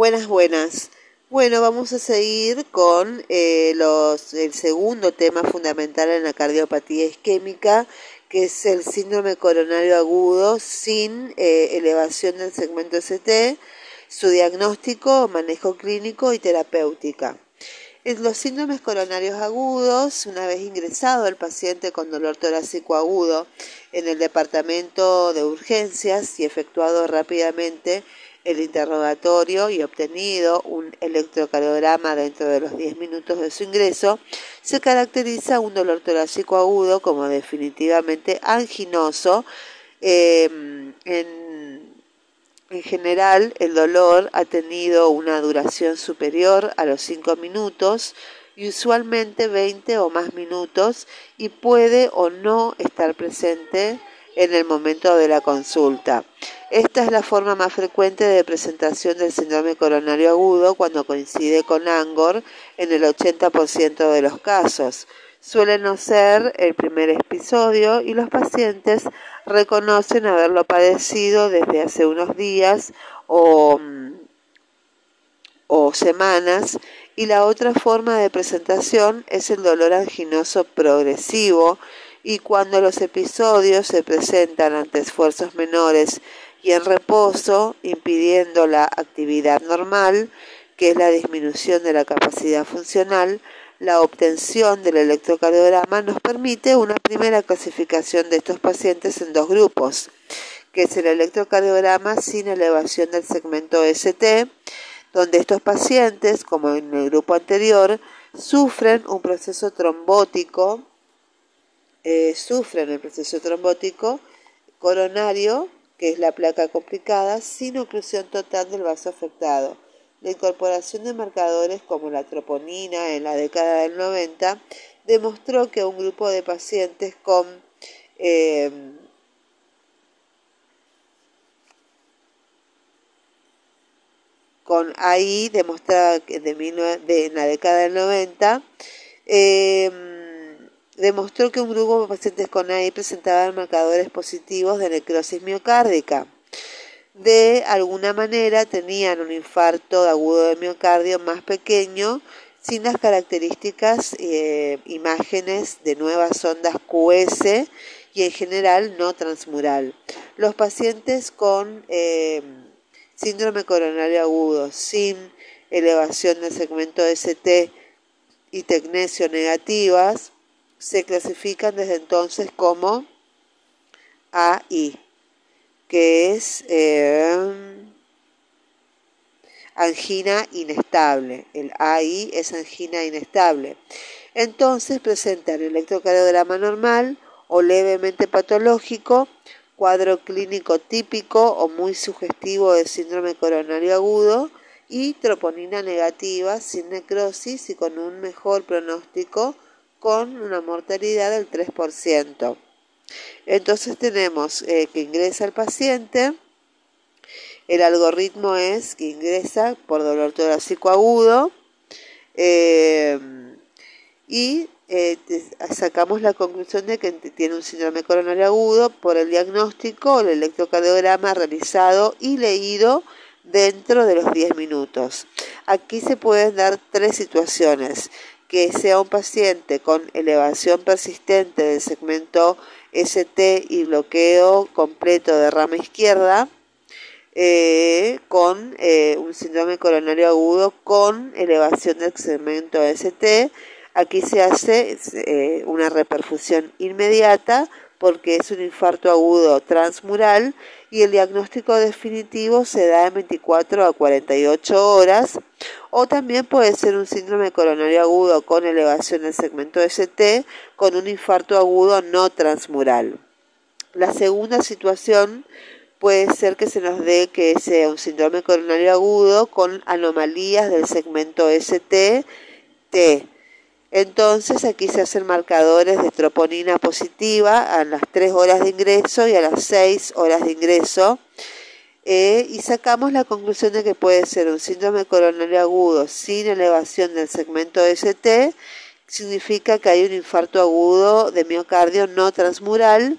Buenas, buenas. Bueno, vamos a seguir con eh, los, el segundo tema fundamental en la cardiopatía isquémica, que es el síndrome coronario agudo sin eh, elevación del segmento ST, su diagnóstico, manejo clínico y terapéutica. En los síndromes coronarios agudos, una vez ingresado el paciente con dolor torácico agudo en el departamento de urgencias y efectuado rápidamente el interrogatorio y obtenido un electrocardiograma dentro de los 10 minutos de su ingreso, se caracteriza un dolor torácico agudo como definitivamente anginoso. Em, en, en general, el dolor ha tenido una duración superior a los 5 minutos y usualmente 20 o más minutos y puede o no estar presente en el momento de la consulta. Esta es la forma más frecuente de presentación del síndrome coronario agudo cuando coincide con ANGOR en el 80% de los casos. Suele no ser el primer episodio y los pacientes reconocen haberlo padecido desde hace unos días o, o semanas y la otra forma de presentación es el dolor anginoso progresivo y cuando los episodios se presentan ante esfuerzos menores y en reposo, impidiendo la actividad normal, que es la disminución de la capacidad funcional, la obtención del electrocardiograma nos permite una primera clasificación de estos pacientes en dos grupos, que es el electrocardiograma sin elevación del segmento ST, donde estos pacientes, como en el grupo anterior, sufren un proceso trombótico eh, sufren el proceso trombótico coronario, que es la placa complicada, sin oclusión total del vaso afectado. La incorporación de marcadores como la troponina en la década del 90 demostró que un grupo de pacientes con eh, con AI demostraba que de, de, en la década del 90 demostró que un grupo de pacientes con AI presentaban marcadores positivos de necrosis miocárdica. De alguna manera tenían un infarto agudo de miocardio más pequeño, sin las características eh, imágenes de nuevas ondas QS y en general no transmural. Los pacientes con eh, síndrome coronario agudo sin elevación del segmento ST y tecnesio negativas se clasifican desde entonces como AI, que es eh, angina inestable. El AI es angina inestable. Entonces presenta el electrocardiograma normal o levemente patológico, cuadro clínico típico o muy sugestivo de síndrome coronario agudo y troponina negativa sin necrosis y con un mejor pronóstico con una mortalidad del 3%. Entonces tenemos eh, que ingresa el paciente, el algoritmo es que ingresa por dolor torácico agudo eh, y eh, sacamos la conclusión de que tiene un síndrome coronario agudo por el diagnóstico, el electrocardiograma realizado y leído dentro de los 10 minutos. Aquí se pueden dar tres situaciones que sea un paciente con elevación persistente del segmento ST y bloqueo completo de rama izquierda, eh, con eh, un síndrome coronario agudo con elevación del segmento ST. Aquí se hace eh, una reperfusión inmediata porque es un infarto agudo transmural y el diagnóstico definitivo se da en 24 a 48 horas o también puede ser un síndrome coronario agudo con elevación del segmento ST con un infarto agudo no transmural. La segunda situación puede ser que se nos dé que sea un síndrome coronario agudo con anomalías del segmento ST T entonces aquí se hacen marcadores de troponina positiva a las 3 horas de ingreso y a las 6 horas de ingreso. Eh, y sacamos la conclusión de que puede ser un síndrome coronario agudo sin elevación del segmento ST, significa que hay un infarto agudo de miocardio no transmural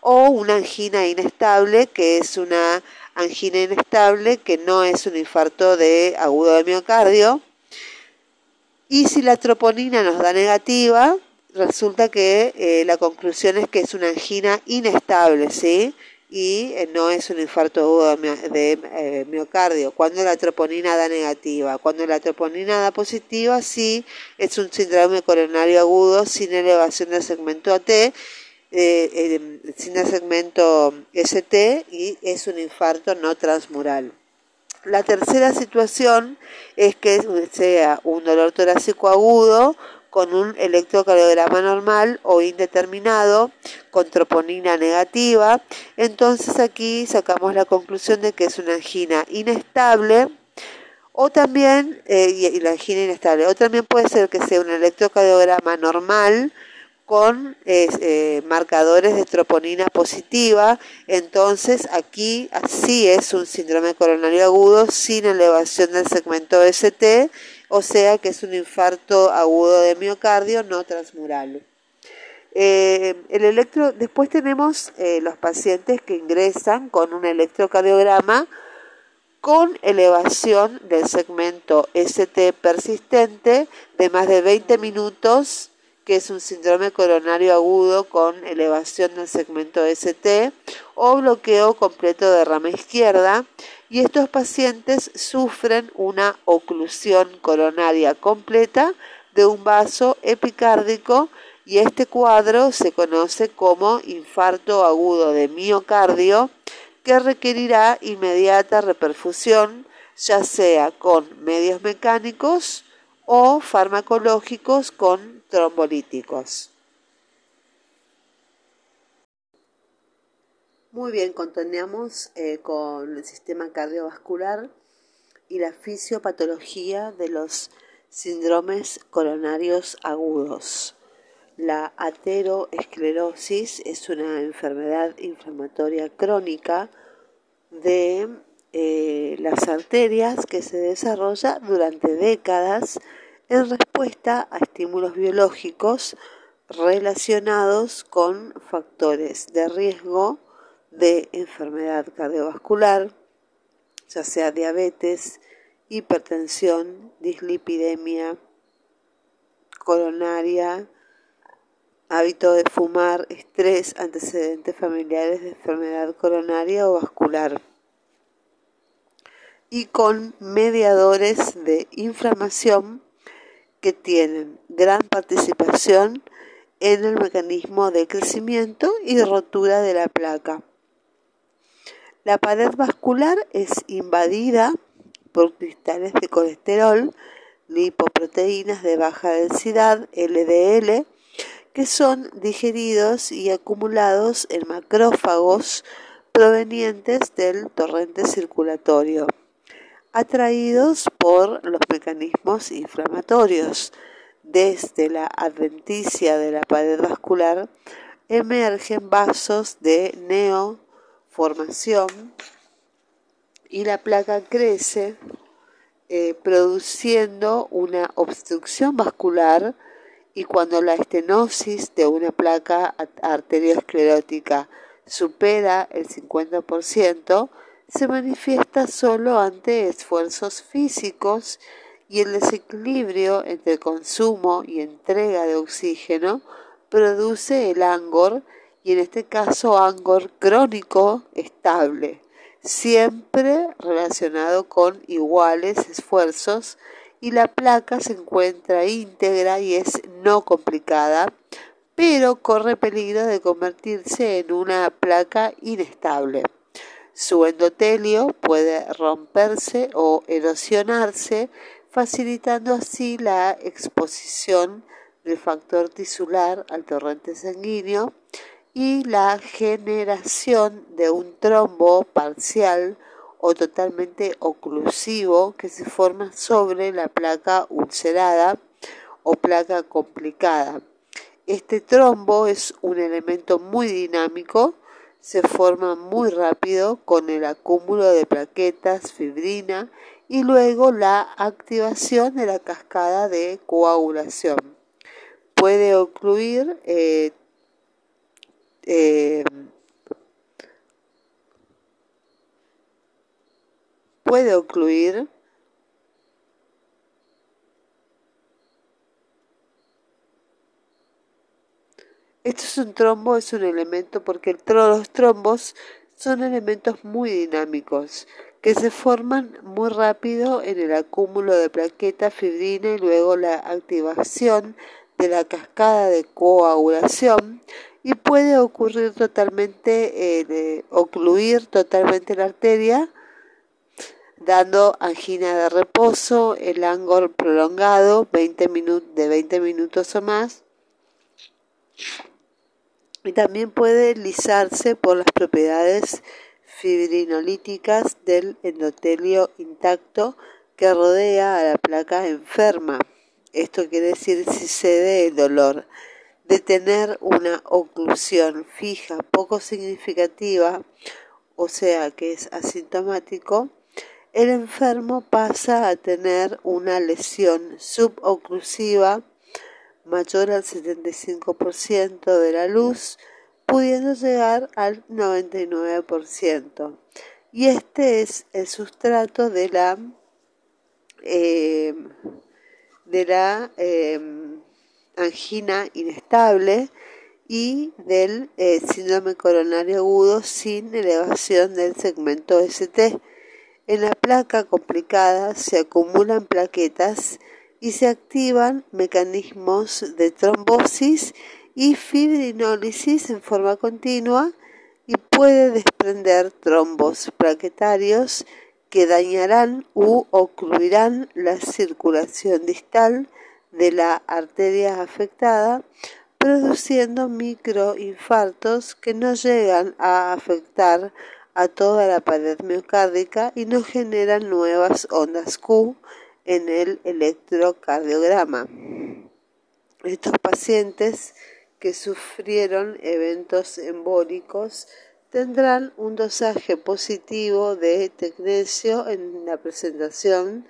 o una angina inestable, que es una angina inestable, que no es un infarto de agudo de miocardio. Y si la troponina nos da negativa, resulta que eh, la conclusión es que es una angina inestable, ¿sí? Y eh, no es un infarto agudo de, eh, miocardio. Cuando la troponina da negativa. Cuando la troponina da positiva, sí, es un síndrome coronario agudo sin elevación del segmento AT, sin segmento ST y es un infarto no transmural. La tercera situación es que sea un dolor torácico agudo con un electrocardiograma normal o indeterminado con troponina negativa. Entonces aquí sacamos la conclusión de que es una angina inestable o también, eh, y, la angina inestable, o también puede ser que sea un electrocardiograma normal con eh, marcadores de troponina positiva, entonces aquí así es un síndrome coronario agudo sin elevación del segmento ST o sea que es un infarto agudo de miocardio no transmural. Eh, el electro, después tenemos eh, los pacientes que ingresan con un electrocardiograma con elevación del segmento ST persistente de más de 20 minutos, que es un síndrome coronario agudo con elevación del segmento ST o bloqueo completo de rama izquierda y estos pacientes sufren una oclusión coronaria completa de un vaso epicárdico y este cuadro se conoce como infarto agudo de miocardio que requerirá inmediata reperfusión ya sea con medios mecánicos o farmacológicos con trombolíticos. Muy bien, continuamos eh, con el sistema cardiovascular y la fisiopatología de los síndromes coronarios agudos. La ateroesclerosis es una enfermedad inflamatoria crónica de eh, las arterias que se desarrolla durante décadas en respuesta a estímulos biológicos relacionados con factores de riesgo de enfermedad cardiovascular, ya sea diabetes, hipertensión, dislipidemia coronaria, hábito de fumar, estrés, antecedentes familiares de enfermedad coronaria o vascular y con mediadores de inflamación que tienen gran participación en el mecanismo de crecimiento y rotura de la placa. La pared vascular es invadida por cristales de colesterol, lipoproteínas de baja densidad, LDL, que son digeridos y acumulados en macrófagos provenientes del torrente circulatorio, atraídos por los mecanismos inflamatorios. Desde la adventicia de la pared vascular emergen vasos de neo formación y la placa crece eh, produciendo una obstrucción vascular y cuando la estenosis de una placa arteriosclerótica supera el 50%, se manifiesta solo ante esfuerzos físicos y el desequilibrio entre consumo y entrega de oxígeno produce el angor y en este caso angor crónico estable, siempre relacionado con iguales esfuerzos y la placa se encuentra íntegra y es no complicada, pero corre peligro de convertirse en una placa inestable. Su endotelio puede romperse o erosionarse, facilitando así la exposición del factor tisular al torrente sanguíneo y la generación de un trombo parcial o totalmente oclusivo que se forma sobre la placa ulcerada o placa complicada. Este trombo es un elemento muy dinámico, se forma muy rápido con el acúmulo de plaquetas, fibrina y luego la activación de la cascada de coagulación. Puede ocluir eh, eh, puede ocluir Esto es un trombo, es un elemento porque los trombos son elementos muy dinámicos que se forman muy rápido en el acúmulo de plaqueta fibrina y luego la activación de la cascada de coagulación y puede ocurrir totalmente, eh, ocluir totalmente la arteria dando angina de reposo, el ángulo prolongado 20 de 20 minutos o más y también puede lisarse por las propiedades fibrinolíticas del endotelio intacto que rodea a la placa enferma. Esto quiere decir si cede el dolor. De tener una oclusión fija poco significativa, o sea que es asintomático, el enfermo pasa a tener una lesión suboclusiva mayor al 75% de la luz, pudiendo llegar al 99%. Y este es el sustrato de la, em, de la em, angina inestable y del eh, síndrome coronario agudo sin elevación del segmento ST. En la placa complicada se acumulan plaquetas y se activan mecanismos de trombosis y fibrinólisis en forma continua y puede desprender trombos plaquetarios que dañarán u ocluirán la circulación distal de la arteria afectada, produciendo microinfartos que no llegan a afectar a toda la pared miocárdica y no generan nuevas ondas Q en el electrocardiograma. Estos pacientes que sufrieron eventos embólicos tendrán un dosaje positivo de tecnecio en la presentación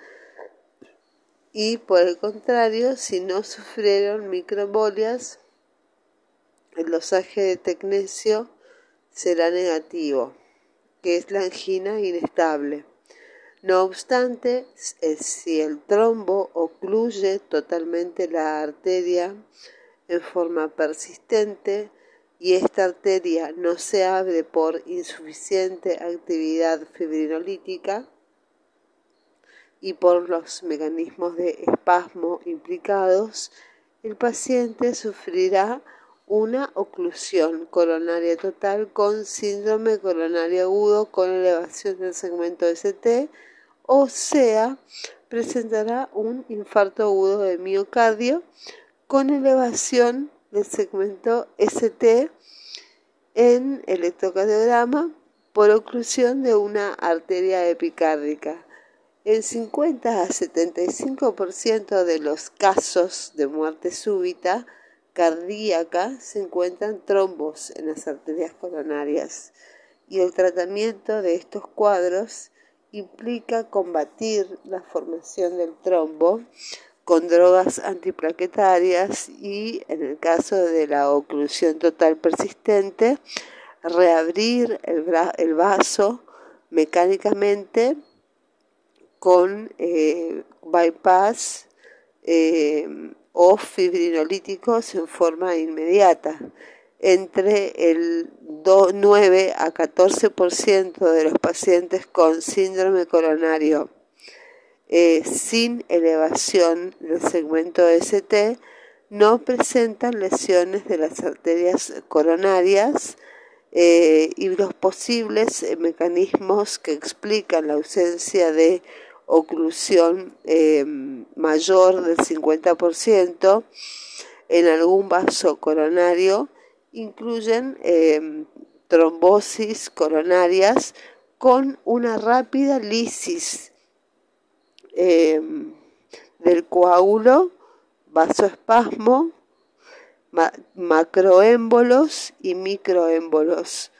y por el contrario, si no sufrieron microembolias, el dosaje de tecnecio será negativo, que es la angina inestable. No obstante, si el trombo ocluye totalmente la arteria en forma persistente y esta arteria no se abre por insuficiente actividad fibrinolítica y por los mecanismos de espasmo implicados, el paciente sufrirá una oclusión coronaria total con síndrome coronario agudo con elevación del segmento ST o sea, presentará un infarto agudo de miocardio con elevación del segmento ST en electrocardiograma por oclusión de una arteria epicárdica. En 50 a 75% de los casos de muerte súbita cardíaca se encuentran trombos en las arterias coronarias y el tratamiento de estos cuadros implica combatir la formación del trombo con drogas antiplaquetarias y, en el caso de la oclusión total persistente, reabrir el, vaso mecánicamente con eh, bypass eh, o fibrinolíticos en forma inmediata entre el 9 a 14% de los pacientes con síndrome coronario eh, sin elevación del segmento ST no presentan lesiones de las arterias coronarias eh, y los posibles mecanismos que explican la ausencia de oclusión eh, mayor del 50% en algún vaso coronario incluyen em, trombosis coronarias con una rápida lisis em, del coágulo, vasoespasmo, macroémbolos y microémbolos,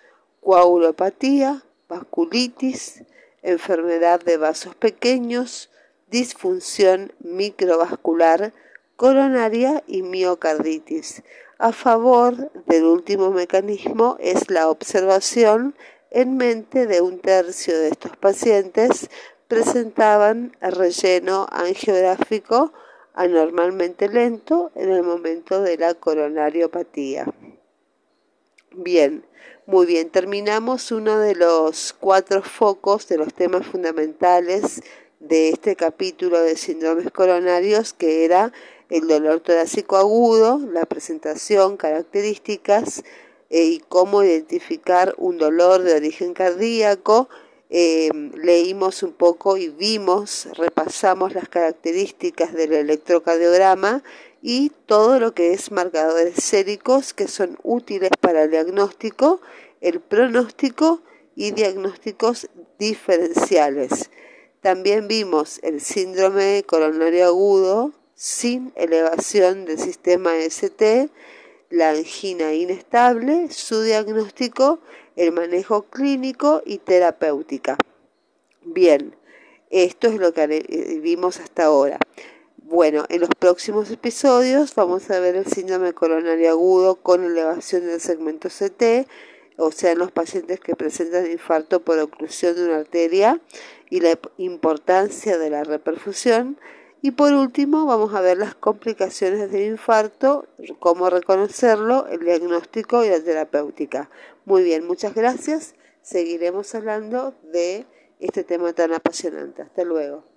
coagulopatía, vasculitis, enfermedad de vasos pequeños, disfunción microvascular coronaria y miocarditis. A favor del último mecanismo es la observación en mente de un tercio de estos pacientes presentaban relleno angiográfico anormalmente lento en el momento de la coronariopatía. Bien, muy bien, terminamos uno de los cuatro focos de los temas fundamentales de este capítulo de síndromes coronarios, que era el dolor torácico agudo, la presentación, características eh, y cómo identificar un dolor de origen cardíaco, Em, leímos un poco y vimos, repasamos las características del electrocardiograma y todo lo que es marcadores séricos que son útiles para el diagnóstico, el pronóstico y diagnósticos diferenciales. También vimos el síndrome coronario agudo sin elevación del sistema ST, la angina inestable, su diagnóstico el manejo clínico y terapéutica. Bien, esto es lo que eh, vimos hasta ahora. Bueno, en los próximos episodios vamos a ver el síndrome coronario agudo con elevación del segmento CT, o sea, en los pacientes que presentan infarto por oclusión de una arteria y la importancia de la reperfusión. Y por último, vamos a ver las complicaciones del infarto, cómo reconocerlo, el diagnóstico y la terapéutica. Muy bien, muchas gracias. Seguiremos hablando de este tema tan apasionante. Hasta luego.